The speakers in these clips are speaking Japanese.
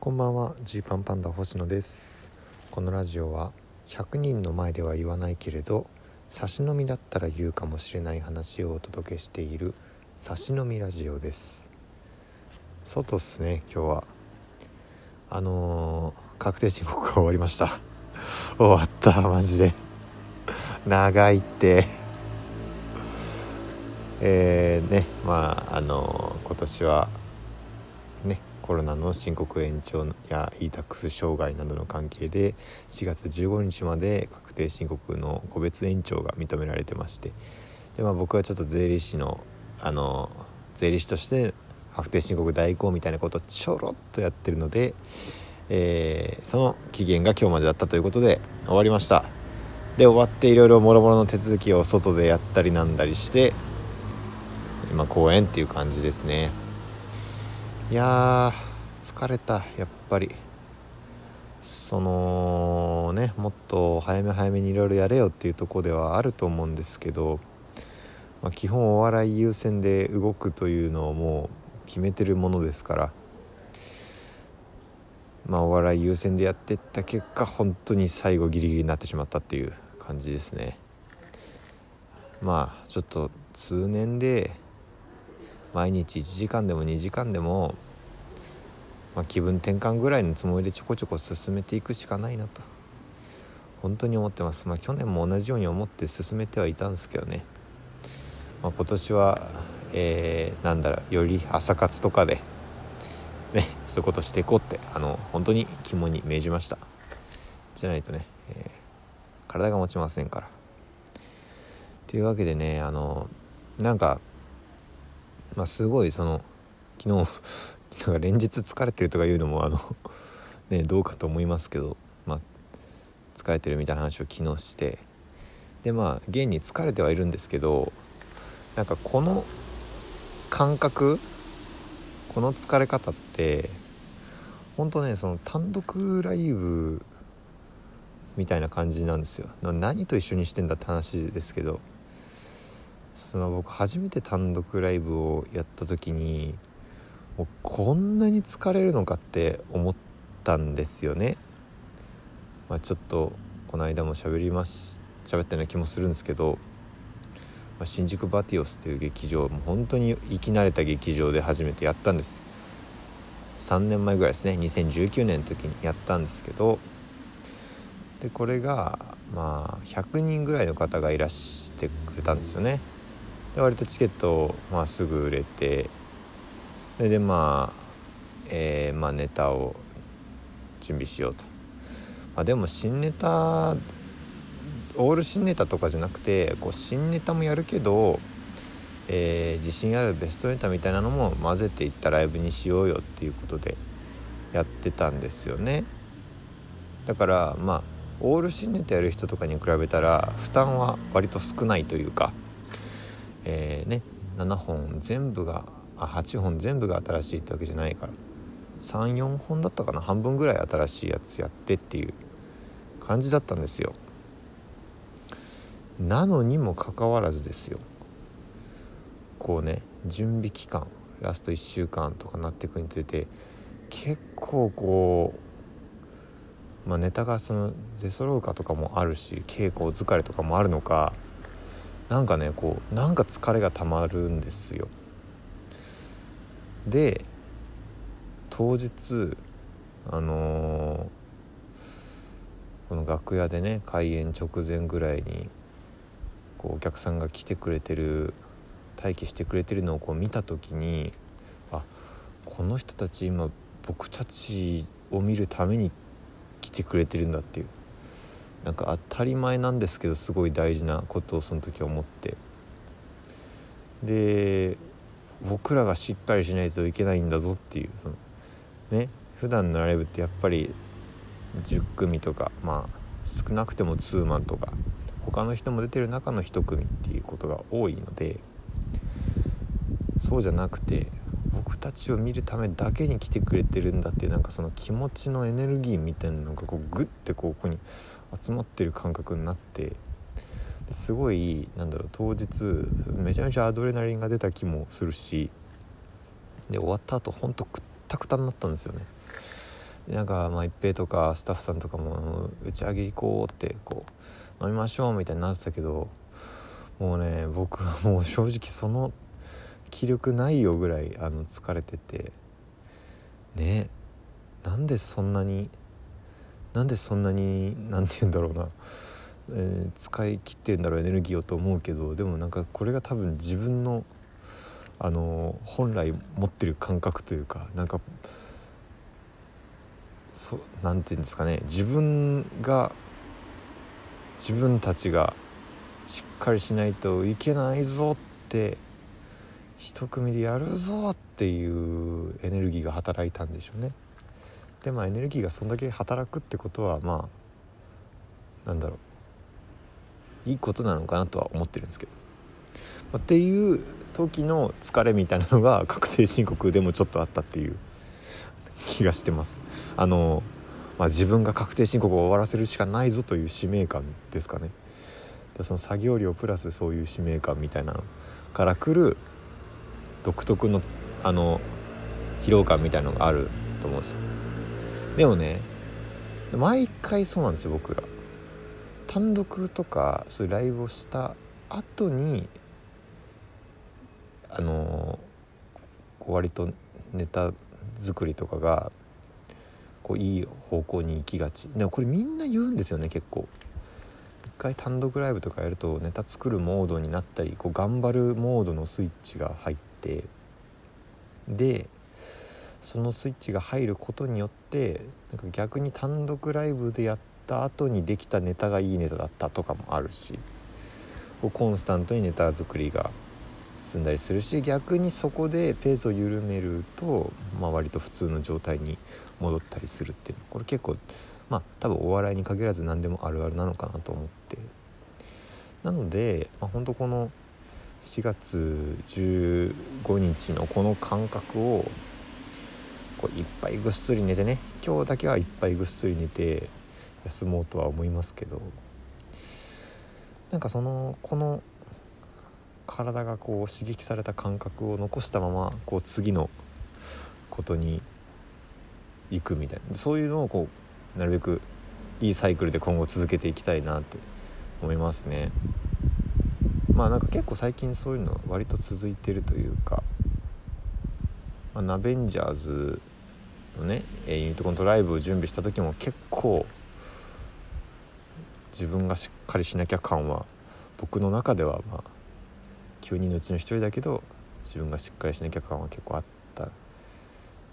こんばんは。ジーパンパンダ星野です。このラジオは100人の前では言わないけれど差し飲みだったら言うかもしれない話をお届けしている差し飲みラジオです。外っすね今日は。あのー、確定申告が終わりました。終わったマジで。長いって。えー、ねまああのー、今年はコロナの申告延長や e-tax 障害などの関係で4月15日まで確定申告の個別延長が認められてましてで、まあ、僕はちょっと税理士のあの税理士として確定申告代行みたいなことをちょろっとやってるので、えー、その期限が今日までだったということで終わりました。で終わっていろいろもろもろの手続きを外でやったりなんだりして今公演っていう感じですね。いや疲れたやっぱり。そのねもっと早め早めにいろいろやれよっていうとこではあると思うんですけど、まあ、基本お笑い優先で動くというのをもう決めてるものですから。まあお笑い優先でやってった結果本当に最後ギリギリになってしまったっていう感じですね。まあちょっと通年で毎日1時間でも2時間でも、まあ、気分転換ぐらいのつもりでちょこちょこ進めていくしかないなと。本当に思ってます。まあ去年も同じように思って進めてはいたんですけどね、まあ、今年は、えー、なんだろうより朝活とかでねそういうことしていこうってあの本当に肝に銘じました。じゃないとね、えー、体が持ちませんから。というわけでねあのなんかまあ、すごいその昨日なんか連日疲れてるとか言うのもあのねどうかと思いますけど、まあ、疲れてるみたいな話を昨日してでまあ現に疲れてはいるんですけどなんかこの感覚この疲れ方って本当ねその単独ライブみたいな感じなんですよ。何と一緒にしてんだって話ですけどその僕初めて単独ライブをやった時にもうこんなに疲れるのかって思ったんですよね。まあ、ちょっとこの間も喋ります喋ったような気もするんですけど、まあ、新宿バティオスという劇場もう本当に生き慣れた劇場で初めてやったんです。3年前ぐらいですね。2019年の時にやったんですけどでこれがまあ100人ぐらいの方がいらしてくれたんですよね。で割とチケット、まあ、すぐ売れてそれでまあ、えー、まあネタを準備しようと、まあ、でも新ネタオール新ネタとかじゃなくてこう新ネタもやるけど、えー、自信あるベストネタみたいなのも混ぜていったライブにしようよっていうことでやってたんですよね。だからまあオール新ネタやる人とかに比べたら負担は割と少ないというかえー、ね7本全部があ8本全部が新しいってわけじゃないから。34本だったかな。半分ぐらい新しいやつやってっていう感じだったんですよ。なのにもかかわらずですよ。こうね準備期間ラスト1週間とかなっていくにつれて結構こう、まあ、ネタがその出揃うかとかもあるし稽古疲れとかもあるのかなんかねこうなんか疲れがたまるんですよ。で当日あのー、この楽屋でね開演直前ぐらいにこうお客さんが来てくれてる待機してくれてるのをこう見た時にあこの人たち今僕たちを見るために来てくれてるんだっていうなんか当たり前なんですけどすごい大事なことをその時思って。で僕らがしっかりしないといけないんだぞっていうそのね普段のライブってやっぱり10組とかまあ少なくてもツーマンとか他の人も出てる中の1組っていうことが多いのでそうじゃなくて僕たちを見るためだけに来てくれてるんだっていうなんかその気持ちのエネルギーみたいなのがこうグッてここに集まってる感覚になってすごいなんだろう当日めちゃめちゃアドレナリンが出た気もするしで終わった後ほんとくったくたになったんですよね。なんかまあ一平とかスタッフさんとかも打ち上げ行こうってこう飲みましょうみたいになってたけどもうね僕はもう正直その気力ないよぐらいあの疲れててねなんでそんなになんでそんなに何て言うんだろうな、えー、使い切ってんだろうエネルギーをと思うけどでもなんかこれが多分自分のあの本来持ってる感覚というかなんかそうなんていうんですかね自分が自分たちがしっかりしないといけないぞって一組でやるぞっていうエネルギーが働いたんでしょうね。でまあエネルギーがそんだけ働くってことはまあなんだろういいことなのかなとは思ってるんですけど、まあ、っていう時の疲れみたいなのが確定申告でもちょっとあったっていう 気がしてます。あの、まあ、自分が確定申告を終わらせるしかないぞという使命感ですかね。でその作業量プラスそういう使命感みたいなのからくる独特のあの疲労感みたいなのがあると思うんですよ。でもね毎回そうなんですよ僕ら。単独とかそういうライブをした後にあのこう割とネタ作りとかがこういい方向に行きがち。でもこれみんな言うんですよね結構。一回単独ライブとかやるとネタ作るモードになったりこう頑張るモードのスイッチが入ってでそのスイッチが入ることによってなんか逆に単独ライブでやってた後にできたネタがいいネタだったとかもあるしコンスタントにネタ作りが進んだりするし逆にそこでペースを緩めると、まあ、割と普通の状態に戻ったりするっていうの。これ結構まあ多分お笑いに限らず何でもあるあるなのかなと思って。なので、まあ、本当この4月15日のこの感覚をこういっぱいぐっすり寝てね今日だけはいっぱいぐっすり寝て休もうとは思いますけどなんかそのこの体がこう刺激された感覚を残したままこう次のことに行くみたいなそういうのをこうなるべくいいサイクルで今後続けていきたいなって思いますね。まあなんか結構最近そういうの割と続いてるというか、まあ、ナベンジャーズのねユニットコントライブを準備した時も結構自分がしっかりしなきゃ感は僕の中ではまあ9人のうちの1人だけど自分がしっかりしなきゃ感は結構あった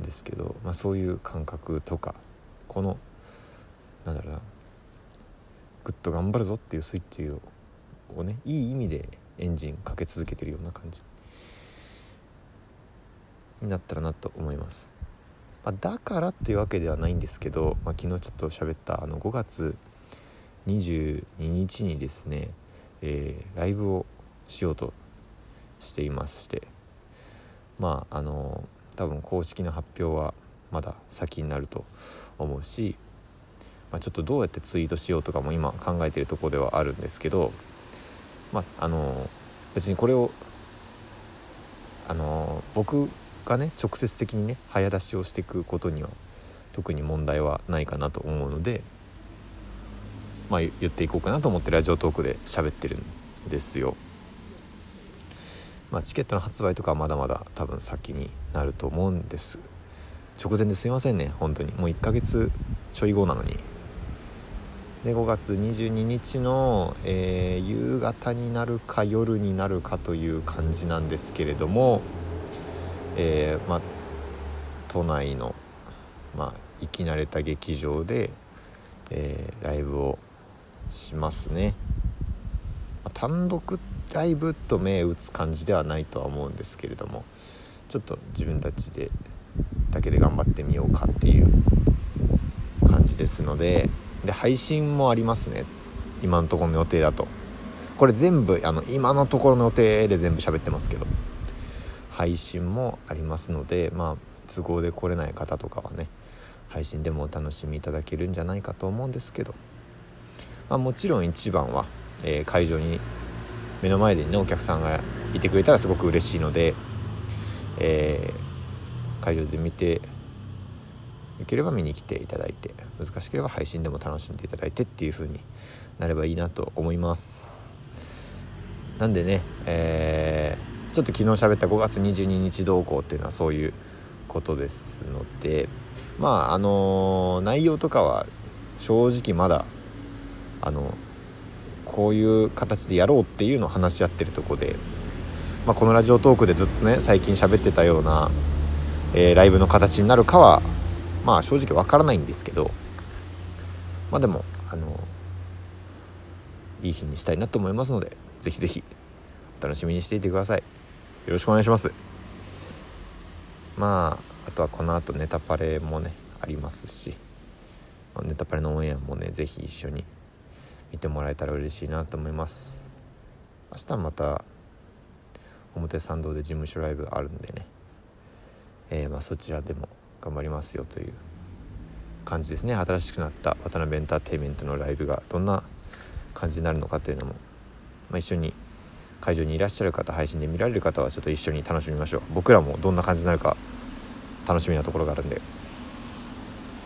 んですけど、まあ、そういう感覚とかこのなんだろうなぐっと頑張るぞっていうスイッチををねいい意味でエンジンかけ続けてるような感じになったらなと思います。まあ、だからっていうわけではないんですけど、まあ、昨日ちょっと喋ったあの5月22日にですね、えー、ライブをしようとしていましてまああの多分公式の発表はまだ先になると思うし、まあ、ちょっとどうやってツイートしようとかも今考えてるとこではあるんですけどまああの別にこれをあの僕がね直接的にね早出しをしていくことには特に問題はないかなと思うので、まあ、言っていこうかなと思ってラジオトークで喋ってるんですよ。まあ、チケットの発売とかはまだまだ多分先になると思うんです。直前ですいませんね本当に。もう1ヶ月ちょい後なのに。で5月22日の、えー、夕方になるか夜になるかという感じなんですけれどもえー、まあ、都内の、まあ、生き慣れた劇場で、えー、ライブをしますね、ま、単独ライブと目打つ感じではないとは思うんですけれどもちょっと自分たちでだけで頑張ってみようかっていう感じですのでで配信もありますね。今のところの予定だと。これ全部あの今のところの予定で全部喋ってますけど。配信もありますのでまあ都合で来れない方とかはね配信でもお楽しみいただけるんじゃないかと思うんですけど、まあ、もちろん一番は、えー、会場に目の前でねお客さんがいてくれたらすごく嬉しいので、えー、会場で見てよければ見に来ていただいて難しければ配信でも楽しんでいただいてっていう風になればいいなと思います。なんでね、えー、ちょっと昨日喋った5月22日同行っていうのはそういうことですのでまああのー、内容とかは正直まだあのこういう形でやろうっていうのを話し合ってるとこで、まあ、このラジオトークでずっとね最近喋ってたような、えー、ライブの形になるかはまあ正直わからないんですけどまあでもあのいい日にしたいなと思いますのでぜひぜひお楽しみにしていてください。よろしくお願いします。まああとはこの後ネタパレもねありますしネタパレのオンエアもね是非一緒に見てもらえたら嬉しいなと思います。明日また表参道で事務所ライブあるんでね、えー、まそちらでも頑張りますよという感じですね。新しくなった渡辺エンターテインメントのライブがどんな感じになるのかというのも、まあ、一緒に会場にいらっしゃる方配信で見られる方はちょっと一緒に楽しみましょう。僕らもどんな感じになるか楽しみなところがあるんで。っ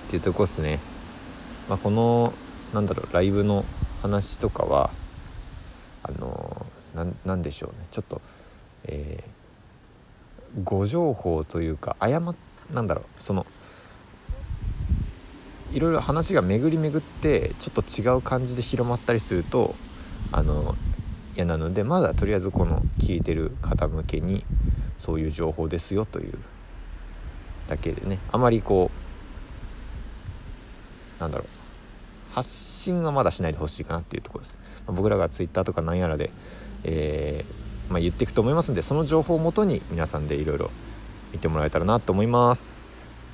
ていうとこですね。まあ、このなんだろうライブの話とかはあのなんでしょうね。ちょっと、えー、誤情報というか誤なんだろうそのいろいろ話が巡り巡ってちょっと違う感じで広まったりするとあの嫌なのでまだとりあえずこの聞いてる方向けにそういう情報ですよというだけでね。あまりこうなんだろう発信はまだしないでほしいかなっていうところです、まあ、僕らが Twitter とかなんやらで、えー、まあ、言っていくと思いますんでその情報をもとに皆さんでいろいろ見てもらえたらなと思います。